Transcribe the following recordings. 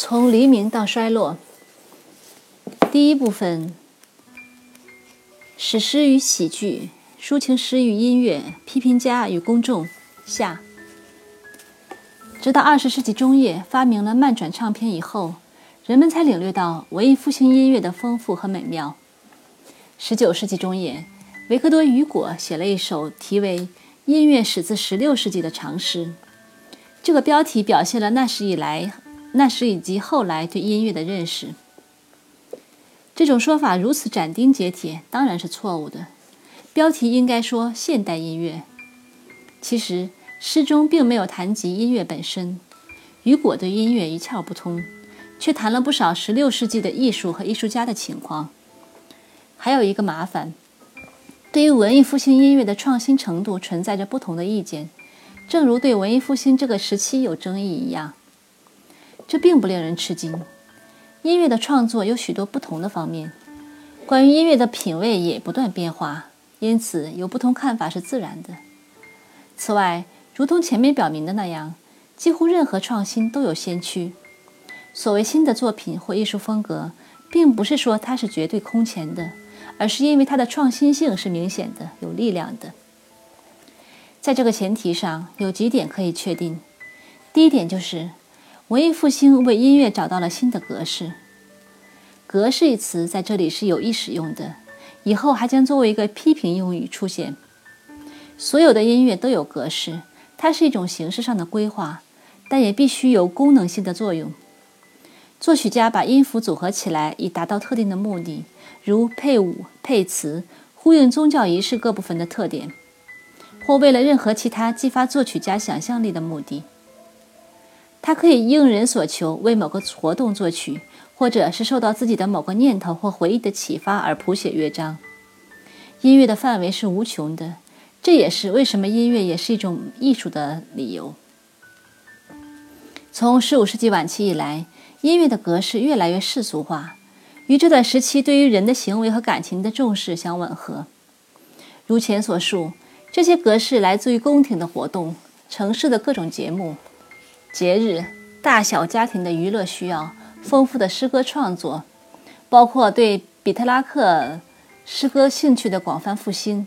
从黎明到衰落。第一部分：史诗与喜剧，抒情诗与音乐，批评家与公众。下。直到二十世纪中叶发明了慢转唱片以后，人们才领略到文艺复兴音乐的丰富和美妙。十九世纪中叶，维克多·雨果写了一首题为《音乐始自十六世纪》的长诗。这个标题表现了那时以来、那时以及后来对音乐的认识。这种说法如此斩钉截铁，当然是错误的。标题应该说“现代音乐”。其实诗中并没有谈及音乐本身。雨果对音乐一窍不通，却谈了不少十六世纪的艺术和艺术家的情况。还有一个麻烦，对于文艺复兴音乐的创新程度存在着不同的意见，正如对文艺复兴这个时期有争议一样。这并不令人吃惊。音乐的创作有许多不同的方面，关于音乐的品味也不断变化，因此有不同看法是自然的。此外，如同前面表明的那样，几乎任何创新都有先驱。所谓新的作品或艺术风格，并不是说它是绝对空前的。而是因为它的创新性是明显的、有力量的。在这个前提上，有几点可以确定：第一点就是，文艺复兴为音乐找到了新的格式。格式一词在这里是有意使用的，以后还将作为一个批评用语出现。所有的音乐都有格式，它是一种形式上的规划，但也必须有功能性的作用。作曲家把音符组合起来，以达到特定的目的。如配舞、配词，呼应宗教仪式各部分的特点，或为了任何其他激发作曲家想象力的目的。它可以应人所求，为某个活动作曲，或者是受到自己的某个念头或回忆的启发而谱写乐章。音乐的范围是无穷的，这也是为什么音乐也是一种艺术的理由。从15世纪晚期以来，音乐的格式越来越世俗化。与这段时期对于人的行为和感情的重视相吻合。如前所述，这些格式来自于宫廷的活动、城市的各种节目、节日、大小家庭的娱乐需要、丰富的诗歌创作，包括对比特拉克诗歌兴趣的广泛复兴，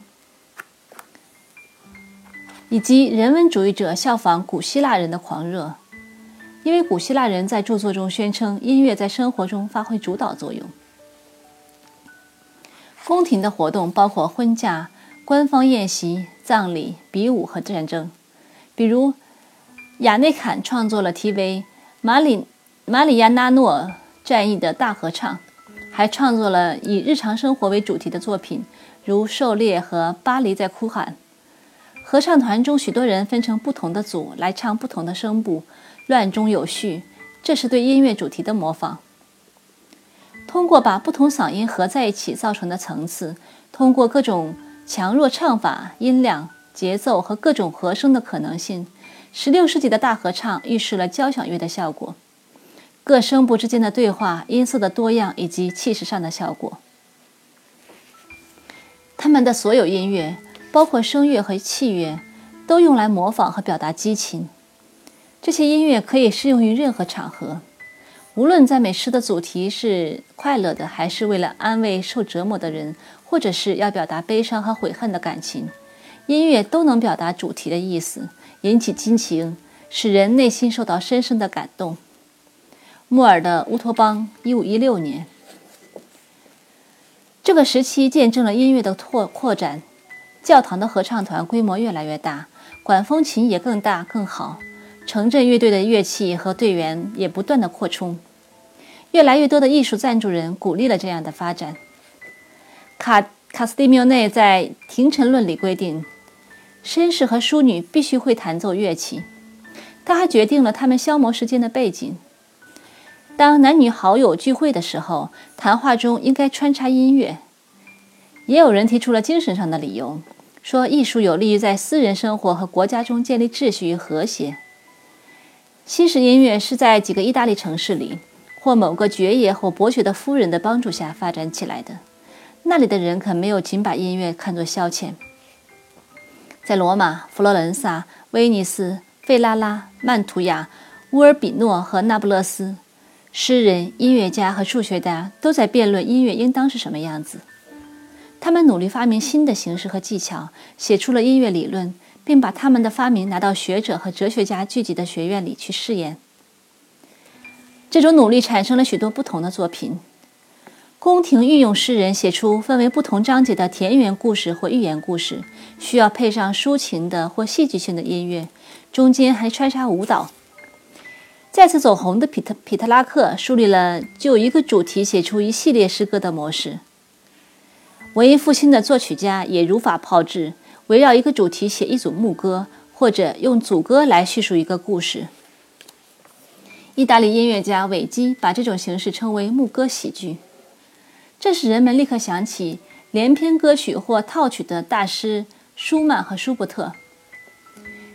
以及人文主义者效仿古希腊人的狂热。因为古希腊人在著作中宣称，音乐在生活中发挥主导作用。宫廷的活动包括婚嫁、官方宴席、葬礼、比武和战争。比如，亚内坎创作了题为《马里马里亚纳诺战役》的大合唱，还创作了以日常生活为主题的作品，如《狩猎》和《巴黎在哭喊》。合唱团中许多人分成不同的组来唱不同的声部。乱中有序，这是对音乐主题的模仿。通过把不同嗓音合在一起造成的层次，通过各种强弱唱法、音量、节奏和各种和声的可能性，十六世纪的大合唱预示了交响乐的效果：各声部之间的对话、音色的多样以及气势上的效果。他们的所有音乐，包括声乐和器乐，都用来模仿和表达激情。这些音乐可以适用于任何场合，无论赞美诗的主题是快乐的，还是为了安慰受折磨的人，或者是要表达悲伤和悔恨的感情，音乐都能表达主题的意思，引起激情，使人内心受到深深的感动。莫尔的乌托邦，一五一六年。这个时期见证了音乐的拓扩展，教堂的合唱团规模越来越大，管风琴也更大更好。城镇乐队的乐器和队员也不断的扩充，越来越多的艺术赞助人鼓励了这样的发展。卡卡斯蒂缪内在《廷臣论》里规定，绅士和淑女必须会弹奏乐器。他还决定了他们消磨时间的背景。当男女好友聚会的时候，谈话中应该穿插音乐。也有人提出了精神上的理由，说艺术有利于在私人生活和国家中建立秩序与和谐。新式音乐是在几个意大利城市里，或某个爵爷或伯爵的夫人的帮助下发展起来的。那里的人可没有仅把音乐看作消遣。在罗马、佛罗伦萨、威尼斯、费拉拉、曼图亚、乌尔比诺和那不勒斯，诗人、音乐家和数学家都在辩论音乐应当是什么样子。他们努力发明新的形式和技巧，写出了音乐理论，并把他们的发明拿到学者和哲学家聚集的学院里去试验。这种努力产生了许多不同的作品。宫廷御用诗人写出分为不同章节的田园故事或寓言故事，需要配上抒情的或戏剧性的音乐，中间还穿插舞蹈。再次走红的皮特皮特拉克树立了就一个主题写出一系列诗歌的模式。文艺复兴的作曲家也如法炮制，围绕一个主题写一组牧歌，或者用组歌来叙述一个故事。意大利音乐家韦基把这种形式称为牧歌喜剧。这使人们立刻想起连篇歌曲或套曲的大师舒曼和舒伯特。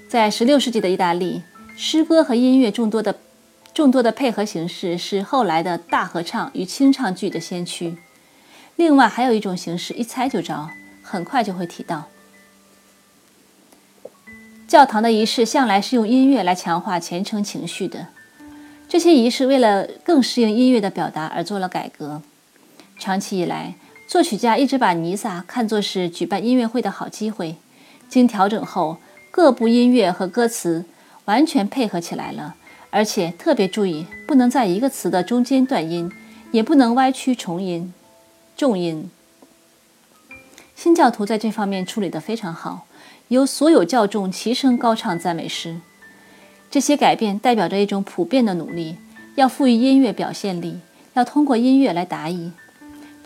在16世纪的意大利，诗歌和音乐众多的众多的配合形式是后来的大合唱与清唱剧的先驱。另外，还有一种形式，一猜就着，很快就会提到。教堂的仪式向来是用音乐来强化虔诚情绪的。这些仪式为了更适应音乐的表达而做了改革。长期以来，作曲家一直把尼撒看作是举办音乐会的好机会。经调整后，各部音乐和歌词完全配合起来了，而且特别注意不能在一个词的中间断音，也不能歪曲重音、重音。新教徒在这方面处理得非常好，由所有教众齐声高唱赞美诗。这些改变代表着一种普遍的努力，要赋予音乐表现力，要通过音乐来答疑。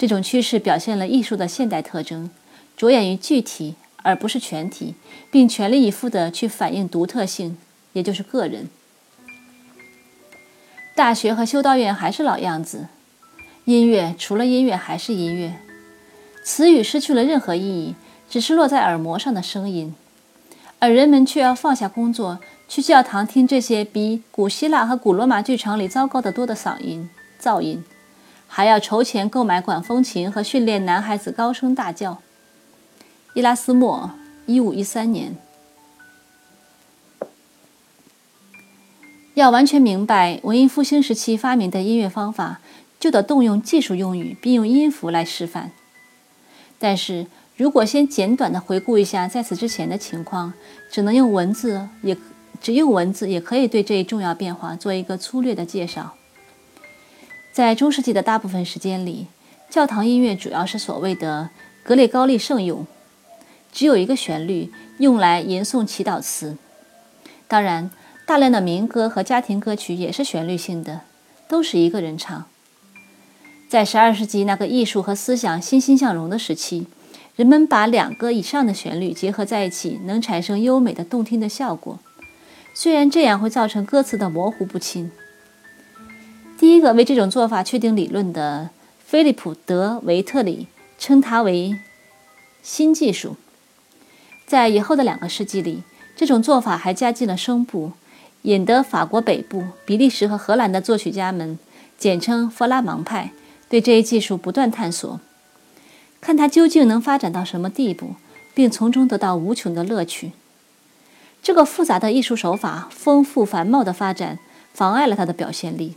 这种趋势表现了艺术的现代特征，着眼于具体而不是全体，并全力以赴地去反映独特性，也就是个人。大学和修道院还是老样子，音乐除了音乐还是音乐，词语失去了任何意义，只是落在耳膜上的声音，而人们却要放下工作，去教堂听这些比古希腊和古罗马剧场里糟糕得多的嗓音、噪音。还要筹钱购买管风琴和训练男孩子高声大叫。伊拉斯莫，一五一三年。要完全明白文艺复兴时期发明的音乐方法，就得动用技术用语，并用音符来示范。但是如果先简短的回顾一下在此之前的情况，只能用文字，也只用文字也可以对这一重要变化做一个粗略的介绍。在中世纪的大部分时间里，教堂音乐主要是所谓的格列高利圣咏，只有一个旋律，用来吟诵祈祷词。当然，大量的民歌和家庭歌曲也是旋律性的，都是一个人唱。在十二世纪那个艺术和思想欣欣向荣的时期，人们把两个以上的旋律结合在一起，能产生优美的动听的效果。虽然这样会造成歌词的模糊不清。第一个为这种做法确定理论的菲利普·德·维特里称它为新技术。在以后的两个世纪里，这种做法还加进了声部，引得法国北部、比利时和荷兰的作曲家们（简称弗拉芒派）对这一技术不断探索，看它究竟能发展到什么地步，并从中得到无穷的乐趣。这个复杂的艺术手法丰富繁茂的发展，妨碍了它的表现力。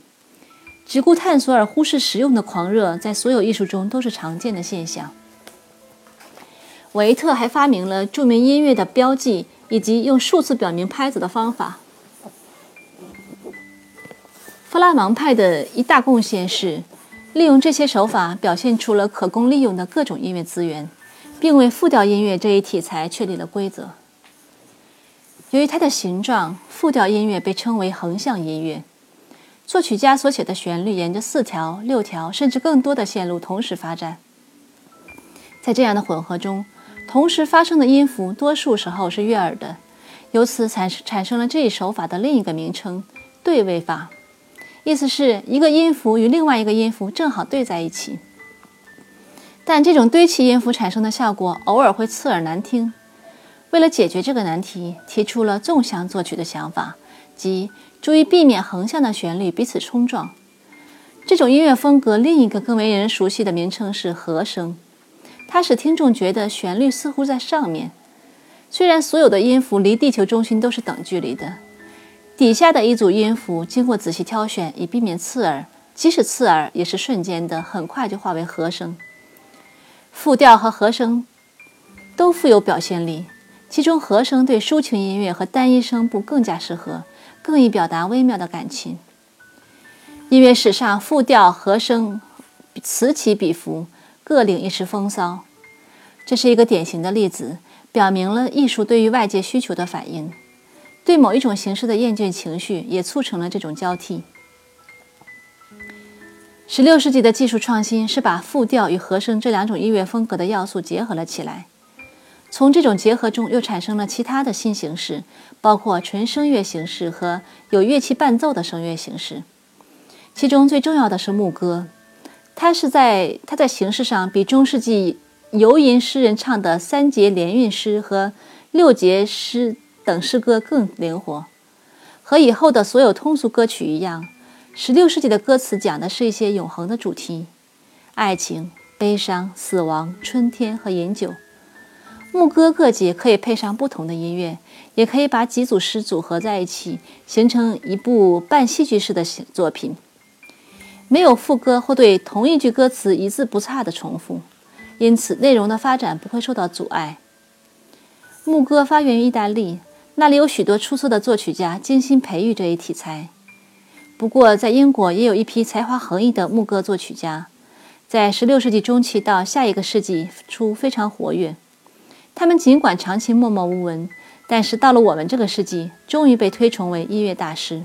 只顾探索而忽视实用的狂热，在所有艺术中都是常见的现象。维特还发明了著名音乐的标记以及用数字表明拍子的方法。弗拉芒派的一大贡献是利用这些手法，表现出了可供利用的各种音乐资源，并为复调音乐这一题材确立了规则。由于它的形状，复调音乐被称为横向音乐。作曲家所写的旋律沿着四条、六条甚至更多的线路同时发展，在这样的混合中，同时发生的音符多数时候是悦耳的，由此产产生了这一手法的另一个名称——对位法，意思是一个音符与另外一个音符正好对在一起。但这种堆砌音符产生的效果偶尔会刺耳难听。为了解决这个难题，提出了纵向作曲的想法，即。注意避免横向的旋律彼此冲撞。这种音乐风格另一个更为人熟悉的名称是和声，它使听众觉得旋律似乎在上面。虽然所有的音符离地球中心都是等距离的，底下的一组音符经过仔细挑选以避免刺耳，即使刺耳，也是瞬间的，很快就化为和声。复调和和声都富有表现力，其中和声对抒情音乐和单一声部更加适合，更易表达微妙的感情。音乐史上，复调、和声此起彼伏，各领一时风骚。这是一个典型的例子，表明了艺术对于外界需求的反应，对某一种形式的厌倦情绪也促成了这种交替。十六世纪的技术创新是把复调与和声这两种音乐风格的要素结合了起来，从这种结合中又产生了其他的新形式，包括纯声乐形式和有乐器伴奏的声乐形式。其中最重要的是牧歌，它是在它在形式上比中世纪游吟诗人唱的三节连韵诗和六节诗等诗歌更灵活，和以后的所有通俗歌曲一样。十六世纪的歌词讲的是一些永恒的主题：爱情、悲伤、死亡、春天和饮酒。牧歌各节可以配上不同的音乐，也可以把几组诗组合在一起，形成一部半戏剧式的作品。没有副歌或对同一句歌词一字不差的重复，因此内容的发展不会受到阻碍。牧歌发源于意大利，那里有许多出色的作曲家精心培育这一题材。不过，在英国也有一批才华横溢的牧歌作曲家，在16世纪中期到下一个世纪初非常活跃。他们尽管长期默默无闻，但是到了我们这个世纪，终于被推崇为音乐大师。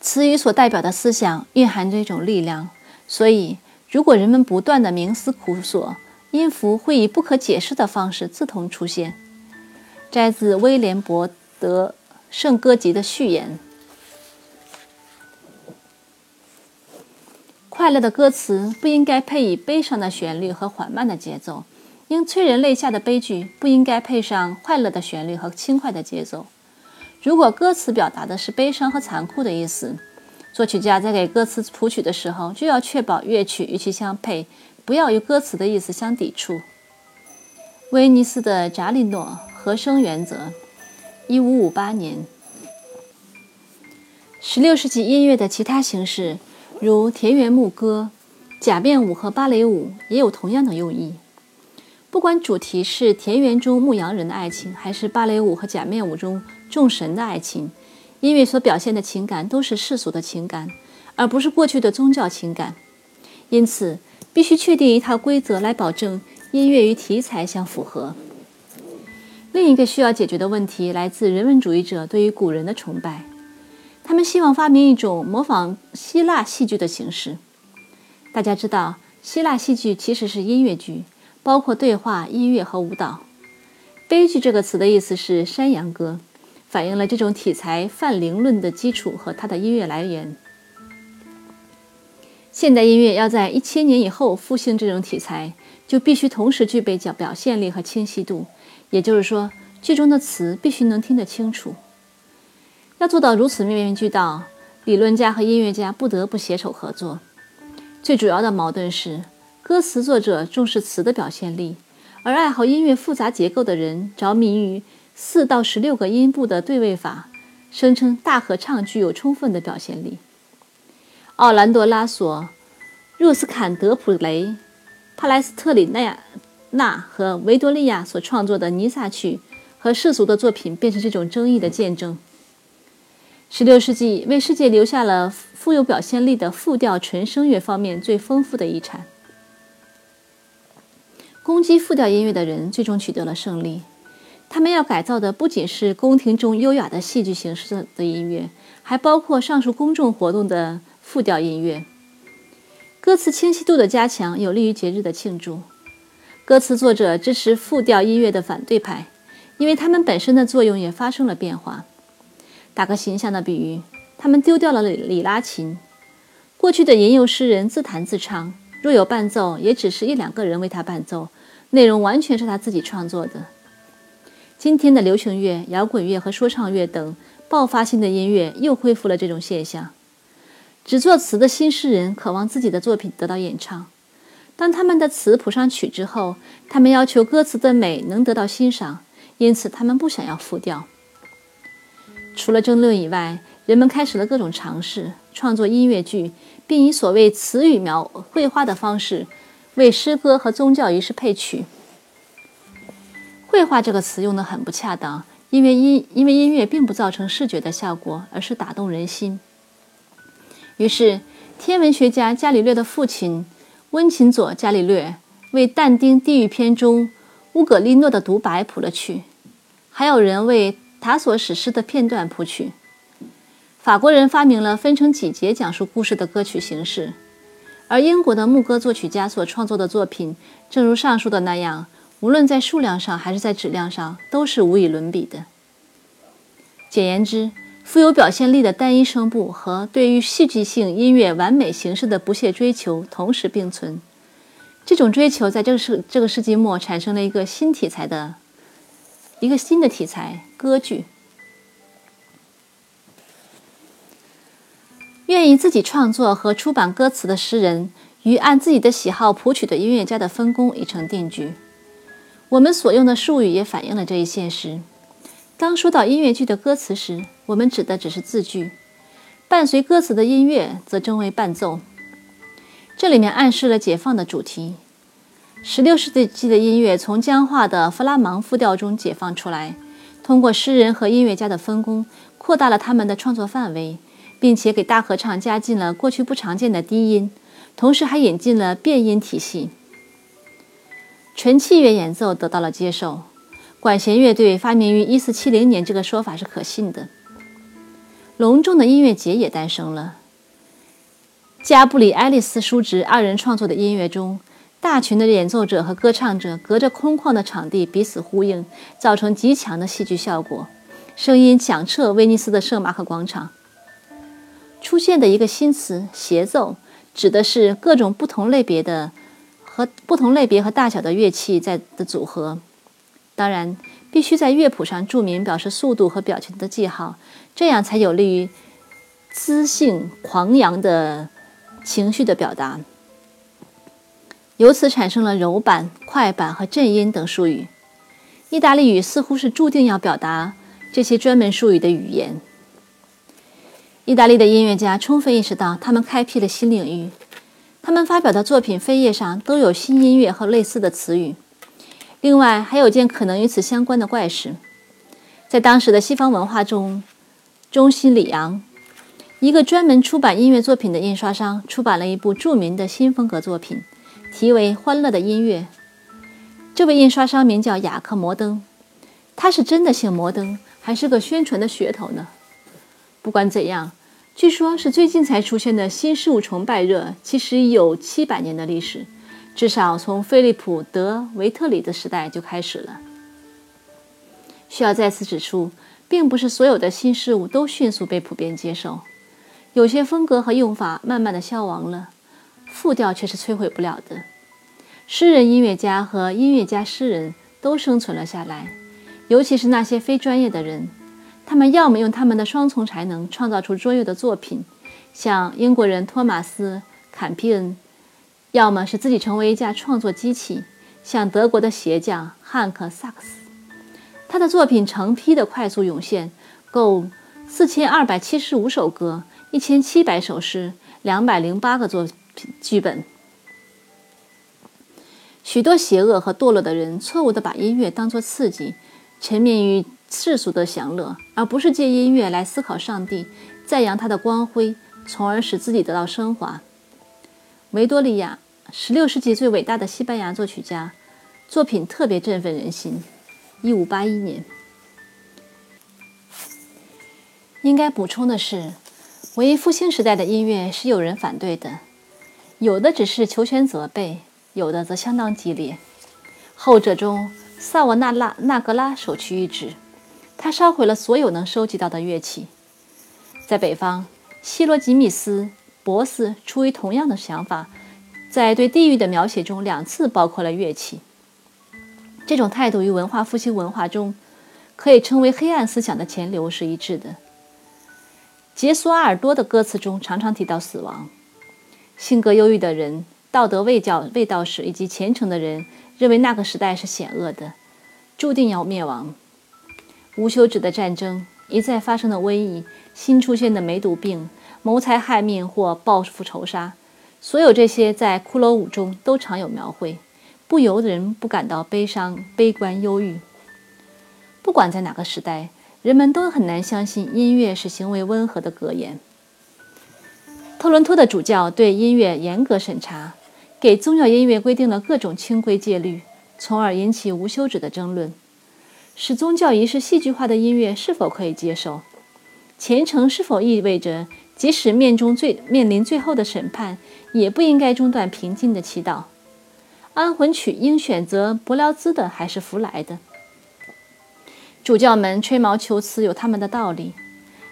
词语所代表的思想蕴含着一种力量，所以如果人们不断地冥思苦索，音符会以不可解释的方式自同出现。摘自威廉·伯德《圣歌集》的序言。快乐的歌词不应该配以悲伤的旋律和缓慢的节奏，应催人泪下的悲剧不应该配上快乐的旋律和轻快的节奏。如果歌词表达的是悲伤和残酷的意思，作曲家在给歌词谱曲的时候就要确保乐曲与其相配，不要与歌词的意思相抵触。威尼斯的扎利诺和声原则，一五五八年。十六世纪音乐的其他形式。如田园牧歌、假面舞和芭蕾舞也有同样的用意。不管主题是田园中牧羊人的爱情，还是芭蕾舞和假面舞中众神的爱情，音乐所表现的情感都是世俗的情感，而不是过去的宗教情感。因此，必须确定一套规则来保证音乐与题材相符合。另一个需要解决的问题来自人文主义者对于古人的崇拜。他们希望发明一种模仿希腊戏剧的形式。大家知道，希腊戏剧其实是音乐剧，包括对话、音乐和舞蹈。悲剧这个词的意思是山羊歌，反映了这种题材泛灵论的基础和它的音乐来源。现代音乐要在一千年以后复兴这种题材，就必须同时具备表表现力和清晰度，也就是说，剧中的词必须能听得清楚。要做到如此面面俱到，理论家和音乐家不得不携手合作。最主要的矛盾是，歌词作者重视词的表现力，而爱好音乐复杂结构的人着迷于四到十六个音部的对位法，声称大合唱具有充分的表现力。奥兰多·拉索、若斯坎德普雷、帕莱斯特里纳纳和维多利亚所创作的尼萨曲和世俗的作品，便是这种争议的见证。十六世纪为世界留下了富有表现力的复调纯声乐方面最丰富的遗产。攻击复调音乐的人最终取得了胜利。他们要改造的不仅是宫廷中优雅的戏剧形式的音乐，还包括上述公众活动的复调音乐。歌词清晰度的加强有利于节日的庆祝。歌词作者支持复调音乐的反对派，因为他们本身的作用也发生了变化。打个形象的比喻，他们丢掉了里里拉琴。过去的吟游诗人自弹自唱，若有伴奏，也只是一两个人为他伴奏，内容完全是他自己创作的。今天的流行乐、摇滚乐和说唱乐等爆发性的音乐又恢复了这种现象。只作词的新诗人渴望自己的作品得到演唱。当他们的词谱上曲之后，他们要求歌词的美能得到欣赏，因此他们不想要复调。除了争论以外，人们开始了各种尝试，创作音乐剧，并以所谓词语描绘画的方式为诗歌和宗教仪式配曲。绘画这个词用得很不恰当，因为音因为音乐并不造成视觉的效果，而是打动人心。于是，天文学家伽利略的父亲温琴佐·伽利略为但丁《地狱篇》中乌格利诺的独白谱了曲，还有人为塔索史诗的片段谱曲。法国人发明了分成几节讲述故事的歌曲形式，而英国的牧歌作曲家所创作的作品，正如上述的那样，无论在数量上还是在质量上，都是无与伦比的。简言之，富有表现力的单一声部和对于戏剧性音乐完美形式的不懈追求同时并存。这种追求在这个世这个世纪末产生了一个新题材的一个新的题材——歌剧。愿意自己创作和出版歌词的诗人与按自己的喜好谱曲的音乐家的分工已成定局。我们所用的术语也反映了这一现实。当说到音乐剧的歌词时，我们指的只是字句；伴随歌词的音乐则称为伴奏。这里面暗示了解放的主题。十六世纪的音乐从僵化的弗拉芒复调中解放出来，通过诗人和音乐家的分工，扩大了他们的创作范围。并且给大合唱加进了过去不常见的低音，同时还引进了变音体系。纯器乐演奏得到了接受，管弦乐队发明于1470年这个说法是可信的。隆重的音乐节也诞生了。加布里埃利斯叔侄二人创作的音乐中，大群的演奏者和歌唱者隔着空旷的场地彼此呼应，造成极强的戏剧效果，声音响彻威尼斯的圣马可广场。出现的一个新词“协奏”，指的是各种不同类别的和不同类别和大小的乐器在的组合。当然，必须在乐谱上注明表示速度和表情的记号，这样才有利于资性狂扬的情绪的表达。由此产生了柔板、快板和震音等术语。意大利语似乎是注定要表达这些专门术语的语言。意大利的音乐家充分意识到，他们开辟了新领域。他们发表的作品扉页上都有新音乐和类似的词语。另外，还有件可能与此相关的怪事：在当时的西方文化中，中心里昂，一个专门出版音乐作品的印刷商，出版了一部著名的新风格作品，题为《欢乐的音乐》。这位印刷商名叫雅克·摩登，他是真的姓摩登，还是个宣传的噱头呢？不管怎样。据说，是最近才出现的新事物崇拜热，其实有七百年的历史，至少从菲利普·德维特里的时代就开始了。需要再次指出，并不是所有的新事物都迅速被普遍接受，有些风格和用法慢慢的消亡了，复调却是摧毁不了的。诗人、音乐家和音乐家、诗人都生存了下来，尤其是那些非专业的人。他们要么用他们的双重才能创造出卓越的作品，像英国人托马斯·坎皮恩；要么是自己成为一架创作机器，像德国的鞋匠汉克·萨克斯。他的作品成批的快速涌现，共四千二百七十五首歌，一千七百首诗，两百零八个作品剧本。许多邪恶和堕落的人错误地把音乐当作刺激，沉迷于。世俗的享乐，而不是借音乐来思考上帝，赞扬他的光辉，从而使自己得到升华。维多利亚，16世纪最伟大的西班牙作曲家，作品特别振奋人心。1581年。应该补充的是，文艺复兴时代的音乐是有人反对的，有的只是求全责备，有的则相当激烈。后者中，萨瓦纳拉纳格拉首屈一指。他烧毁了所有能收集到的乐器。在北方，希罗吉米斯、博斯出于同样的想法，在对地狱的描写中两次包括了乐器。这种态度与文化复兴文化中可以称为黑暗思想的前流是一致的。杰苏阿尔多的歌词中常常提到死亡。性格忧郁的人、道德未教未道士以及虔诚的人认为那个时代是险恶的，注定要灭亡。无休止的战争，一再发生的瘟疫，新出现的梅毒病、谋财害命或报复仇杀，所有这些在骷髅舞中都常有描绘，不由人不感到悲伤、悲观、忧郁。不管在哪个时代，人们都很难相信音乐是行为温和的格言。特伦托的主教对音乐严格审查，给宗教音乐规定了各种清规戒律，从而引起无休止的争论。使宗教仪式戏剧化的音乐是否可以接受？虔诚是否意味着即使面中最面临最后的审判，也不应该中断平静的祈祷？安魂曲应选择柏辽兹的还是弗莱的？主教们吹毛求疵有他们的道理。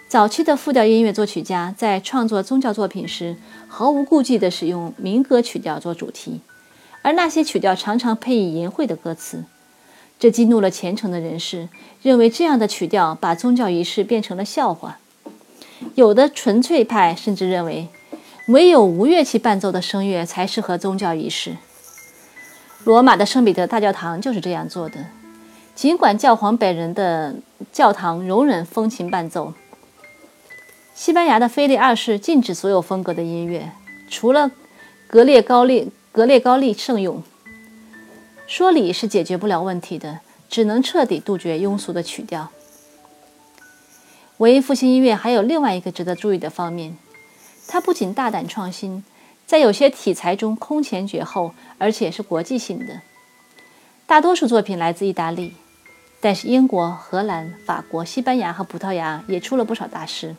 早期的复调音乐作曲家在创作宗教作品时，毫无顾忌地使用民歌曲调做主题，而那些曲调常常配以淫秽的歌词，这激怒了虔诚的人士，认为这样的曲调把宗教仪式变成了笑话。有的纯粹派甚至认为，唯有无乐器伴奏的声乐才适合宗教仪式。罗马的圣彼得大教堂就是这样做的，尽管教皇本人的教堂容忍风琴伴奏。西班牙的菲利二世禁止所有风格的音乐，除了格列高利格列高利圣咏。说理是解决不了问题的，只能彻底杜绝庸俗的曲调。文艺复兴音乐还有另外一个值得注意的方面，它不仅大胆创新，在有些题材中空前绝后，而且是国际性的。大多数作品来自意大利，但是英国、荷兰、法国、西班牙和葡萄牙也出了不少大师。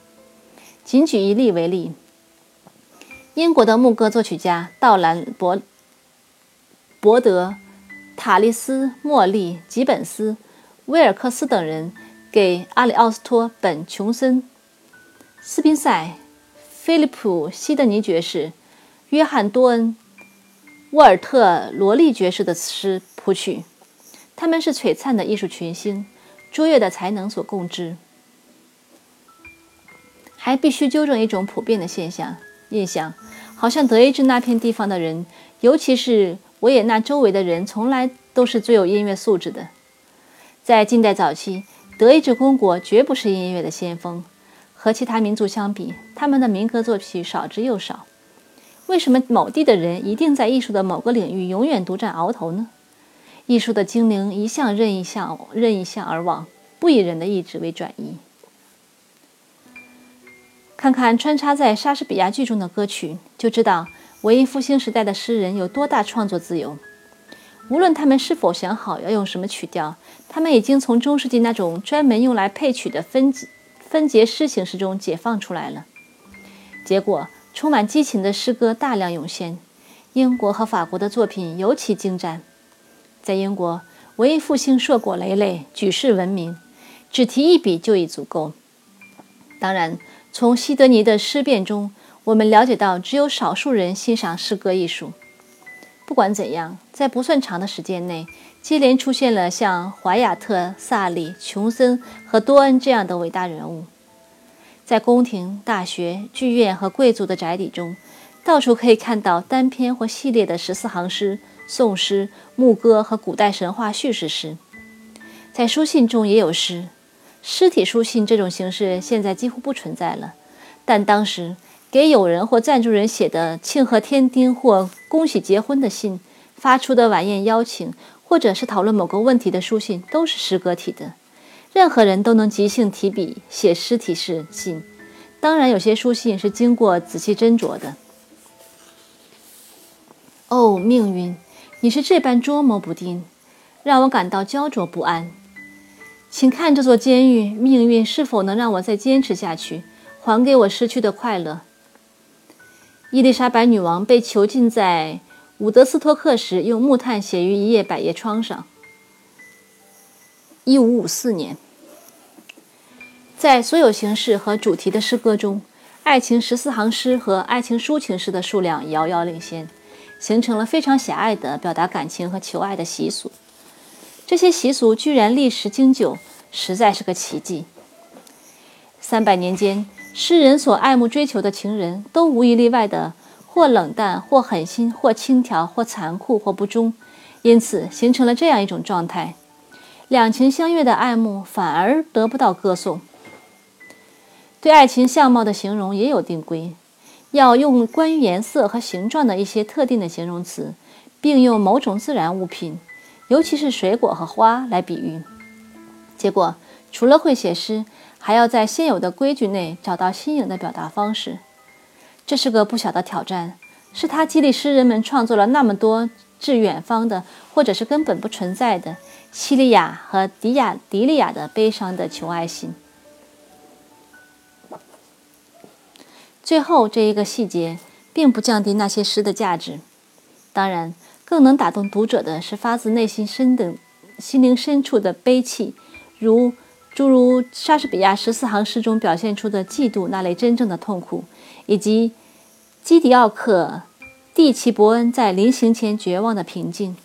仅举一例为例，英国的牧歌作曲家道兰·伯伯德、塔利斯·莫利、吉本斯、威尔克斯等人给阿里奥斯托·本·琼森、斯宾塞、菲利普·西德尼爵士、约翰·多恩、沃尔特·罗利爵士的诗谱曲，他们是璀璨的艺术群星，卓越的才能所共之。还必须纠正一种普遍的现象印象，好像德意志那片地方的人，尤其是维也纳周围的人，从来都是最有音乐素质的。在近代早期，德意志公国绝不是音乐的先锋，和其他民族相比，他们的民歌作曲少之又少。为什么某地的人一定在艺术的某个领域永远独占鳌头呢？艺术的精灵一向任意向任意向而往，不以人的意志为转移。看看穿插在莎士比亚剧中的歌曲，就知道文艺复兴时代的诗人有多大创作自由。无论他们是否想好要用什么曲调，他们已经从中世纪那种专门用来配曲的分分节诗形式中解放出来了。结果，充满激情的诗歌大量涌现。英国和法国的作品尤其精湛。在英国，文艺复兴硕果累累，举世闻名，只提一笔就已足够。当然。从西德尼的诗变中，我们了解到，只有少数人欣赏诗歌艺术。不管怎样，在不算长的时间内，接连出现了像怀亚特、萨利、琼森和多恩这样的伟大人物。在宫廷、大学、剧院和贵族的宅邸中，到处可以看到单篇或系列的十四行诗、颂诗、牧歌和古代神话叙事诗。在书信中也有诗。尸体书信这种形式现在几乎不存在了，但当时给友人或赞助人写的庆贺天丁或恭喜结婚的信，发出的晚宴邀请，或者是讨论某个问题的书信，都是诗歌体的。任何人都能即兴提笔写诗体式信，当然有些书信是经过仔细斟酌的。哦，命运，你是这般捉摸不定，让我感到焦灼不安。请看这座监狱，命运是否能让我再坚持下去，还给我失去的快乐？伊丽莎白女王被囚禁在伍德斯托克时，用木炭写于一页百叶窗上。一五五四年，在所有形式和主题的诗歌中，爱情十四行诗和爱情抒情诗的数量遥遥领先，形成了非常狭隘的表达感情和求爱的习俗。这些习俗居然历史经久，实在是个奇迹。三百年间，诗人所爱慕追求的情人都无一例外的或冷淡，或狠心，或轻佻，或残酷，或不忠，因此形成了这样一种状态：两情相悦的爱慕反而得不到歌颂。对爱情相貌的形容也有定规，要用关于颜色和形状的一些特定的形容词，并用某种自然物品，尤其是水果和花来比喻。结果，除了会写诗，还要在现有的规矩内找到新颖的表达方式，这是个不小的挑战。是他激励诗人们创作了那么多致远方的，或者是根本不存在的西利亚和迪亚迪利亚的悲伤的求爱信。最后这一个细节，并不降低那些诗的价值。当然，更能打动读者的是发自内心深的、心灵深处的悲戚，如诸如莎士比亚十四行诗中表现出的嫉妒那类真正的痛苦，以及基迪奥克。蒂奇伯恩在临行前绝望的平静。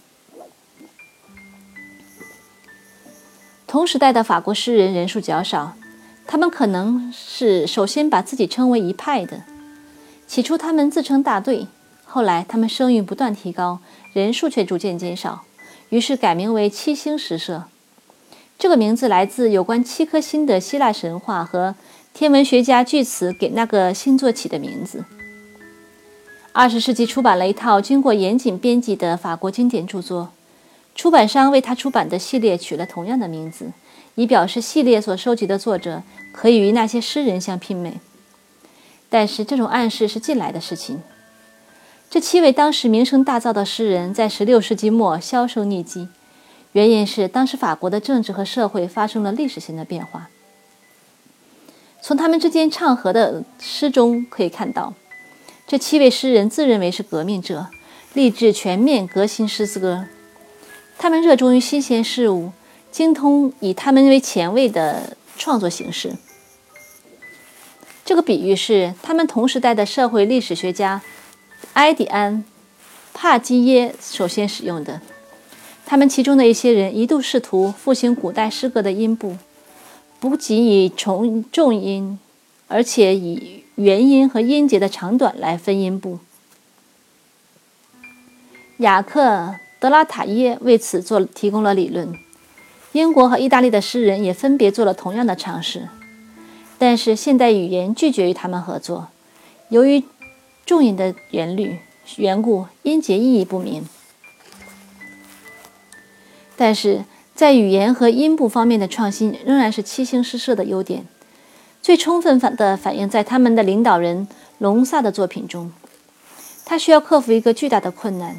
同时代的法国诗人人数较少，他们可能是首先把自己称为一派的。起初，他们自称大队，后来他们声誉不断提高，人数却逐渐减少，于是改名为七星诗社。这个名字来自有关七颗星的希腊神话和天文学家据此给那个星座起的名字。二十世纪出版了一套经过严谨编辑的法国经典著作，出版商为他出版的系列取了同样的名字，以表示系列所收集的作者可以与那些诗人相媲美。但是这种暗示是近来的事情。这七位当时名声大噪的诗人在十六世纪末销声匿迹，原因是当时法国的政治和社会发生了历史性的变化。从他们之间唱和的诗中可以看到。这七位诗人自认为是革命者，立志全面革新诗歌。他们热衷于新鲜事物，精通以他们为前卫的创作形式。这个比喻是他们同时代的社会历史学家埃迪安·帕基耶首先使用的。他们其中的一些人一度试图复兴古代诗歌的音部，不仅以重重音，而且以。元音和音节的长短来分音部。雅克·德拉塔耶为此做提供了理论。英国和意大利的诗人也分别做了同样的尝试，但是现代语言拒绝与他们合作，由于重音的旋律缘故，音节意义不明。但是在语言和音部方面的创新仍然是七星诗社的优点。最充分反的反映在他们的领导人隆萨的作品中。他需要克服一个巨大的困难。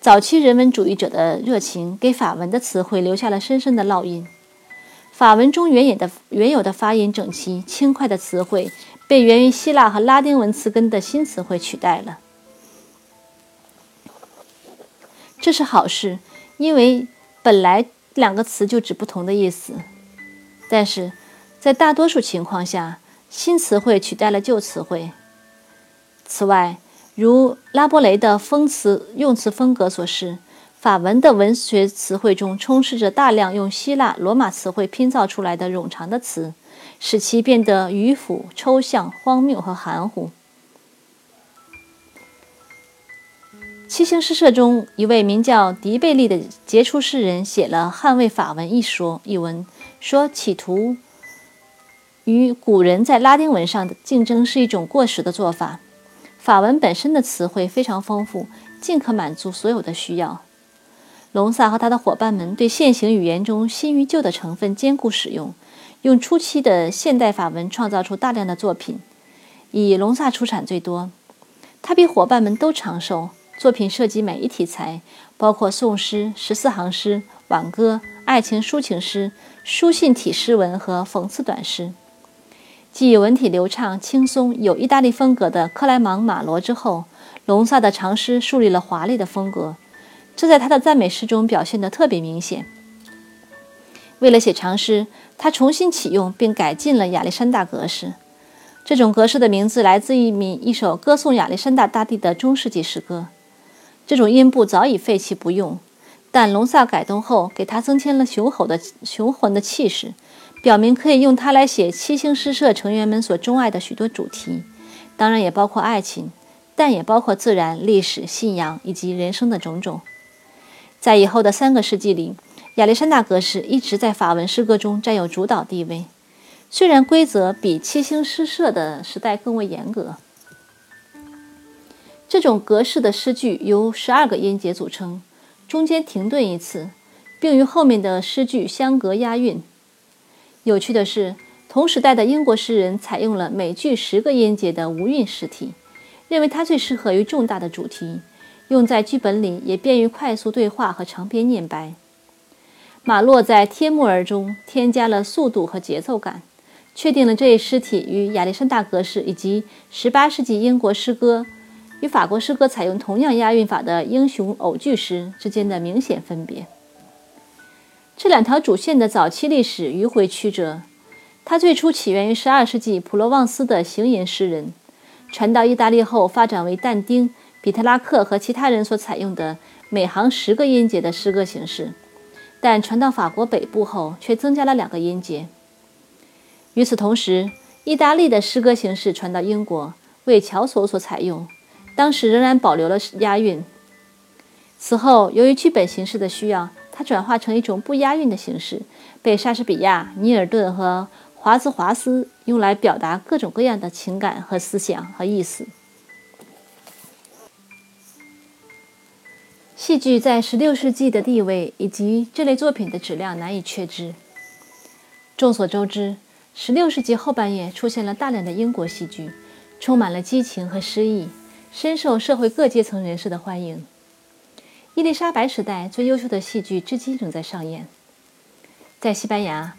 早期人文主义者的热情给法文的词汇留下了深深的烙印。法文中原有的原有的发音整齐轻快的词汇，被源于希腊和拉丁文词根的新词汇取代了。这是好事，因为本来两个词就指不同的意思。但是。在大多数情况下，新词汇取代了旧词汇。此外，如拉伯雷的风词用词风格所示，法文的文学词汇中充斥着大量用希腊、罗马词汇拼造出来的冗长的词，使其变得迂腐、抽象、荒谬和含糊。七星诗社中一位名叫迪贝利的杰出诗人写了《捍卫法文》一说一文，说企图。与古人在拉丁文上的竞争是一种过时的做法。法文本身的词汇非常丰富，尽可满足所有的需要。隆萨和他的伙伴们对现行语言中新与旧的成分兼顾使用，用初期的现代法文创造出大量的作品。以隆萨出产最多，他比伙伴们都长寿。作品涉及每一题材，包括宋诗、十四行诗、挽歌、爱情抒情诗、书信体诗文和讽刺短诗。继文体流畅、轻松、有意大利风格的克莱芒·马罗之后，隆萨的长诗树立了华丽的风格，这在他的赞美诗中表现得特别明显。为了写长诗，他重新启用并改进了亚历山大格式。这种格式的名字来自一名一首歌颂亚历山大大帝的中世纪诗歌。这种音部早已废弃不用，但隆萨改动后，给它增添了雄厚的雄浑的气势。表明可以用它来写七星诗社成员们所钟爱的许多主题，当然也包括爱情，但也包括自然、历史、信仰以及人生的种种。在以后的三个世纪里，亚历山大格式一直在法文诗歌中占有主导地位。虽然规则比七星诗社的时代更为严格。这种格式的诗句由十二个音节组成，中间停顿一次，并与后面的诗句相隔押韵。有趣的是，同时代的英国诗人采用了每句十个音节的无韵诗体，认为它最适合于重大的主题，用在剧本里也便于快速对话和长篇念白。马洛在《天幕儿》中添加了速度和节奏感，确定了这一诗体与亚历山大格式以及18世纪英国诗歌。与法国诗歌采用同样押韵法的英雄偶句诗之间的明显分别。这两条主线的早期历史迂回曲折。它最初起源于12世纪普罗旺斯的行吟诗人，传到意大利后发展为但丁、比特拉克和其他人所采用的每行十个音节的诗歌形式。但传到法国北部后，却增加了两个音节。与此同时，意大利的诗歌形式传到英国，为乔叟所采用。当时仍然保留了押韵。此后，由于剧本形式的需要，它转化成一种不押韵的形式，被莎士比亚、尼尔顿和华兹华斯用来表达各种各样的情感和思想和意思。戏剧在16世纪的地位以及这类作品的质量难以确知。众所周知，16世纪后半叶出现了大量的英国戏剧，充满了激情和诗意。深受社会各阶层人士的欢迎。伊丽莎白时代最优秀的戏剧至今仍在上演。在西班牙，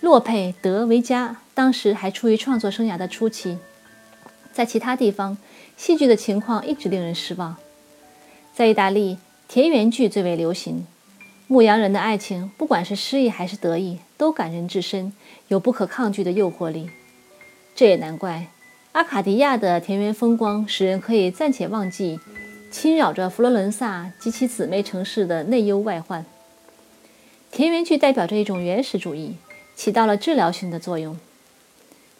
洛佩·德维加当时还处于创作生涯的初期。在其他地方，戏剧的情况一直令人失望。在意大利，田园剧最为流行。牧羊人的爱情，不管是失意还是得意，都感人至深，有不可抗拒的诱惑力。这也难怪。阿卡迪亚的田园风光使人可以暂且忘记侵扰着佛罗伦萨及其姊妹城市的内忧外患。田园剧代表着一种原始主义，起到了治疗性的作用。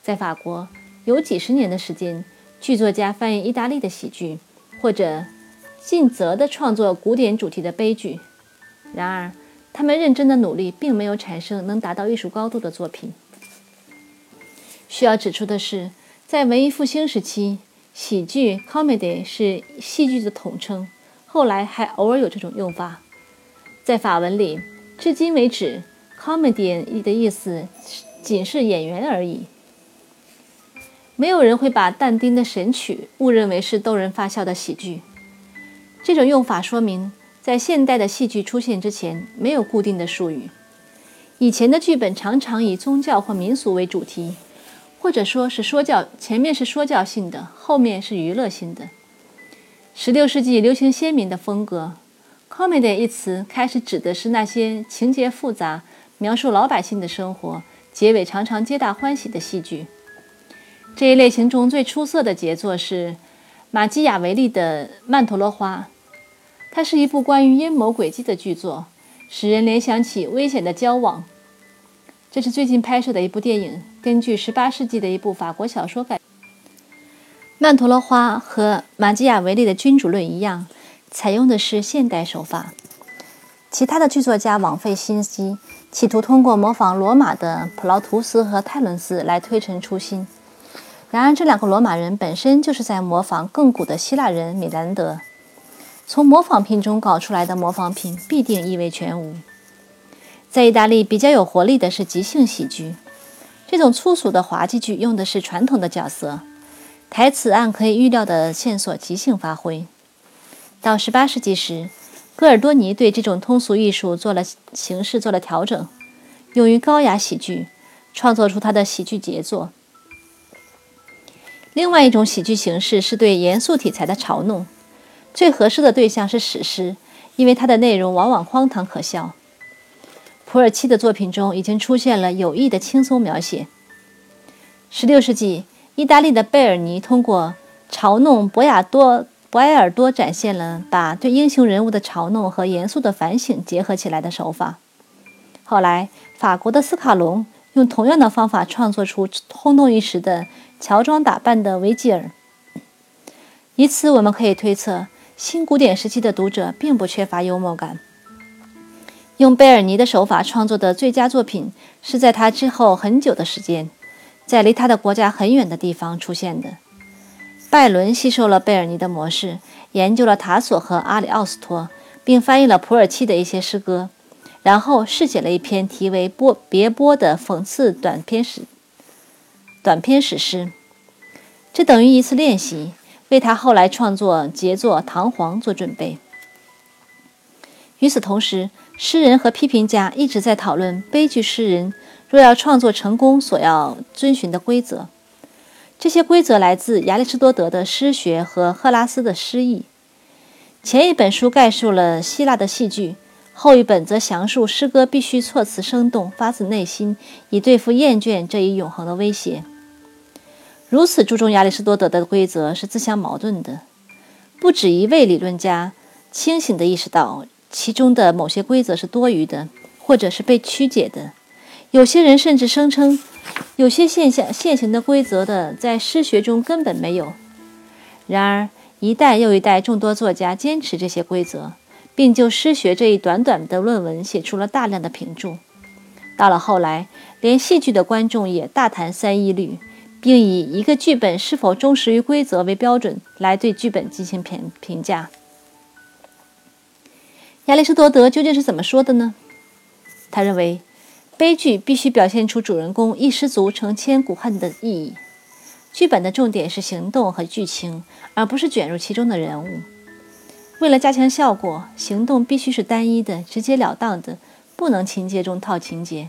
在法国，有几十年的时间，剧作家翻译意大利的喜剧，或者尽责地创作古典主题的悲剧。然而，他们认真的努力并没有产生能达到艺术高度的作品。需要指出的是。在文艺复兴时期，喜剧 （comedy） 是戏剧的统称，后来还偶尔有这种用法。在法文里，至今为止，comedian 的意思仅是演员而已。没有人会把但丁的《神曲》误认为是逗人发笑的喜剧。这种用法说明，在现代的戏剧出现之前，没有固定的术语。以前的剧本常常以宗教或民俗为主题。或者说是说教，前面是说教性的，后面是娱乐性的。十六世纪流行鲜明的风格，comedy 一词开始指的是那些情节复杂、描述老百姓的生活、结尾常常皆大欢喜的戏剧。这一类型中最出色的杰作是马基雅维利的《曼陀罗花》，它是一部关于阴谋诡计的剧作，使人联想起危险的交往。这是最近拍摄的一部电影，根据十八世纪的一部法国小说改。《曼陀罗花》和马基雅维利的《君主论》一样，采用的是现代手法。其他的剧作家枉费心机，企图通过模仿罗马的普劳图斯和泰伦斯来推陈出新。然而，这两个罗马人本身就是在模仿更古的希腊人米兰德。从模仿品中搞出来的模仿品，必定意味全无。在意大利比较有活力的是即兴喜剧，这种粗俗的滑稽剧用的是传统的角色，台词按可以预料的线索即兴发挥。到18世纪时，戈尔多尼对这种通俗艺术做了形式做了调整，用于高雅喜剧，创作出他的喜剧杰作。另外一种喜剧形式是对严肃题材的嘲弄，最合适的对象是史诗，因为它的内容往往荒唐可笑。普尔契的作品中已经出现了有意的轻松描写。16世纪，意大利的贝尔尼通过嘲弄博雅多博埃尔多，展现了把对英雄人物的嘲弄和严肃的反省结合起来的手法。后来，法国的斯卡隆用同样的方法创作出轰动一时的乔装打扮的维吉尔。以此，我们可以推测，新古典时期的读者并不缺乏幽默感。用贝尔尼的手法创作的最佳作品，是在他之后很久的时间，在离他的国家很远的地方出现的。拜伦吸收了贝尔尼的模式，研究了塔索和阿里奥斯托，并翻译了普尔契的一些诗歌，然后试写了一篇题为《波别波》的讽刺短篇史短篇史诗。这等于一次练习，为他后来创作杰作《唐璜》做准备。与此同时，诗人和批评家一直在讨论悲剧诗人若要创作成功所要遵循的规则。这些规则来自亚里士多德的诗学和赫拉斯的诗意。前一本书概述了希腊的戏剧，后一本则详述诗歌必须措辞生动，发自内心，以对付厌倦这一永恒的威胁。如此注重亚里士多德的规则是自相矛盾的。不止一位理论家清醒地意识到。其中的某些规则是多余的，或者是被曲解的。有些人甚至声称，有些现象现行的规则的在诗学中根本没有。然而，一代又一代众多作家坚持这些规则，并就诗学这一短短的论文写出了大量的评注。到了后来，连戏剧的观众也大谈三一律，并以一个剧本是否忠实于规则为标准来对剧本进行评评价。亚里士多德究竟是怎么说的呢？他认为，悲剧必须表现出主人公一失足成千古恨的意义。剧本的重点是行动和剧情，而不是卷入其中的人物。为了加强效果，行动必须是单一的、直截了当的，不能情节中套情节。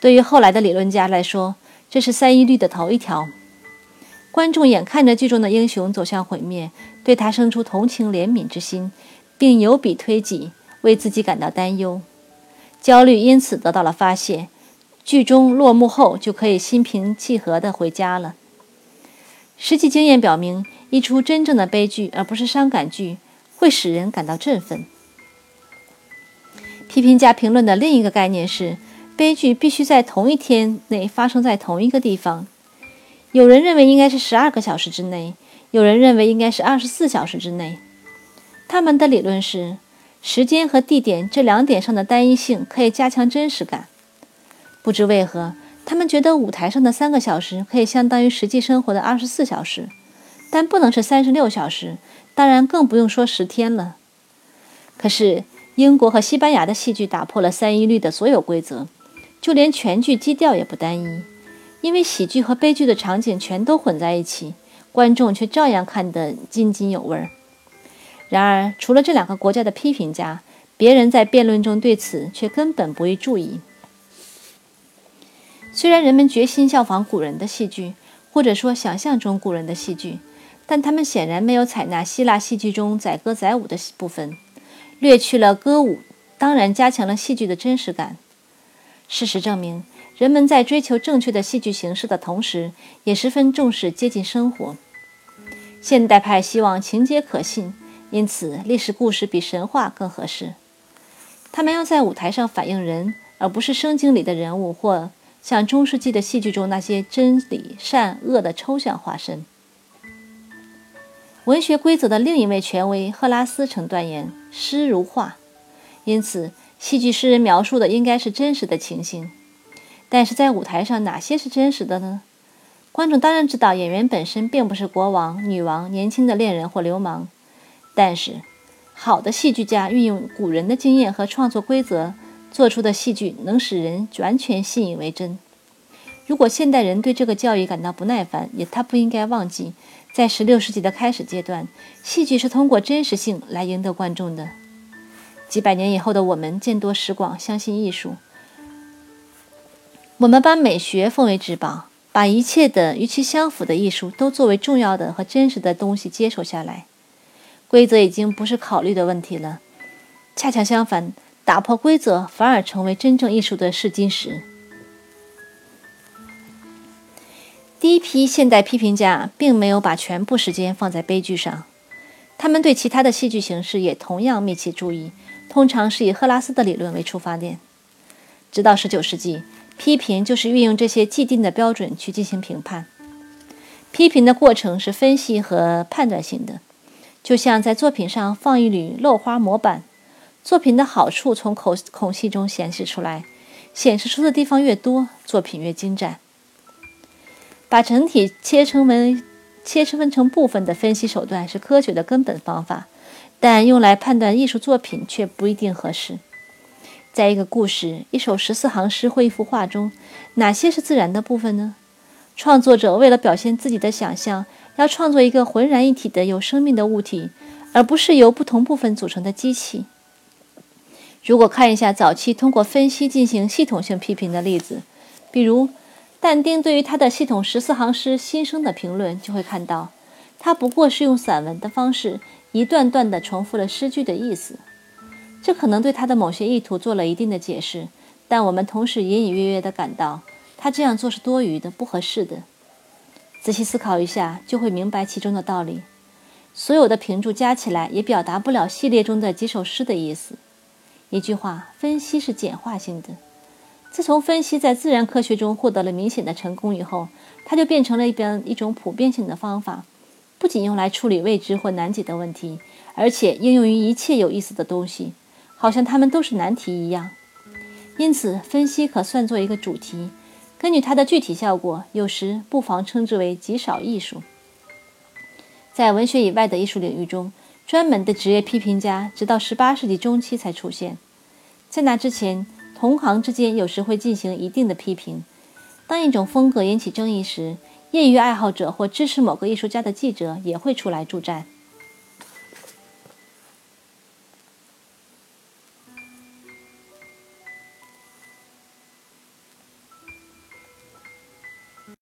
对于后来的理论家来说，这是三一律的头一条。观众眼看着剧中的英雄走向毁灭，对他生出同情怜悯之心。并有笔推己，为自己感到担忧，焦虑因此得到了发泄。剧中落幕后，就可以心平气和地回家了。实际经验表明，一出真正的悲剧，而不是伤感剧，会使人感到振奋。批评家评论的另一个概念是，悲剧必须在同一天内发生在同一个地方。有人认为应该是十二个小时之内，有人认为应该是二十四小时之内。他们的理论是，时间和地点这两点上的单一性可以加强真实感。不知为何，他们觉得舞台上的三个小时可以相当于实际生活的二十四小时，但不能是三十六小时，当然更不用说十天了。可是，英国和西班牙的戏剧打破了三一律的所有规则，就连全剧基调也不单一，因为喜剧和悲剧的场景全都混在一起，观众却照样看得津津有味儿。然而，除了这两个国家的批评家，别人在辩论中对此却根本不予注意。虽然人们决心效仿古人的戏剧，或者说想象中古人的戏剧，但他们显然没有采纳希腊戏剧中载歌载舞的部分，略去了歌舞，当然加强了戏剧的真实感。事实证明，人们在追求正确的戏剧形式的同时，也十分重视接近生活。现代派希望情节可信。因此，历史故事比神话更合适。他们要在舞台上反映人，而不是圣经里的人物，或像中世纪的戏剧中那些真理、善恶的抽象化身。文学规则的另一位权威赫拉斯曾断言：“诗如画。”因此，戏剧诗人描述的应该是真实的情形。但是在舞台上，哪些是真实的呢？观众当然知道，演员本身并不是国王、女王、年轻的恋人或流氓。但是，好的戏剧家运用古人的经验和创作规则做出的戏剧，能使人完全信以为真。如果现代人对这个教育感到不耐烦，也他不应该忘记，在16世纪的开始阶段，戏剧是通过真实性来赢得观众的。几百年以后的我们见多识广，相信艺术，我们把美学奉为至宝，把一切的与其相符的艺术都作为重要的和真实的东西接受下来。规则已经不是考虑的问题了，恰恰相反，打破规则反而成为真正艺术的试金石。第一批现代批评家并没有把全部时间放在悲剧上，他们对其他的戏剧形式也同样密切注意，通常是以赫拉斯的理论为出发点。直到19世纪，批评就是运用这些既定的标准去进行评判。批评的过程是分析和判断性的。就像在作品上放一缕镂花模板，作品的好处从口孔隙中显示出来，显示出的地方越多，作品越精湛。把整体切成为切分成部分的分析手段是科学的根本方法，但用来判断艺术作品却不一定合适。在一个故事、一首十四行诗或一幅画中，哪些是自然的部分呢？创作者为了表现自己的想象，要创作一个浑然一体的有生命的物体，而不是由不同部分组成的机器。如果看一下早期通过分析进行系统性批评的例子，比如但丁对于他的系统十四行诗新生的评论，就会看到，他不过是用散文的方式一段段地重复了诗句的意思。这可能对他的某些意图做了一定的解释，但我们同时隐隐约约地感到，他这样做是多余的、不合适的。仔细思考一下，就会明白其中的道理。所有的评注加起来，也表达不了系列中的几首诗的意思。一句话，分析是简化性的。自从分析在自然科学中获得了明显的成功以后，它就变成了一边一种普遍性的方法，不仅用来处理未知或难解的问题，而且应用于一切有意思的东西。好像它们都是难题一样，因此分析可算作一个主题。根据它的具体效果，有时不妨称之为极少艺术。在文学以外的艺术领域中，专门的职业批评家直到18世纪中期才出现。在那之前，同行之间有时会进行一定的批评。当一种风格引起争议时，业余爱好者或支持某个艺术家的记者也会出来助战。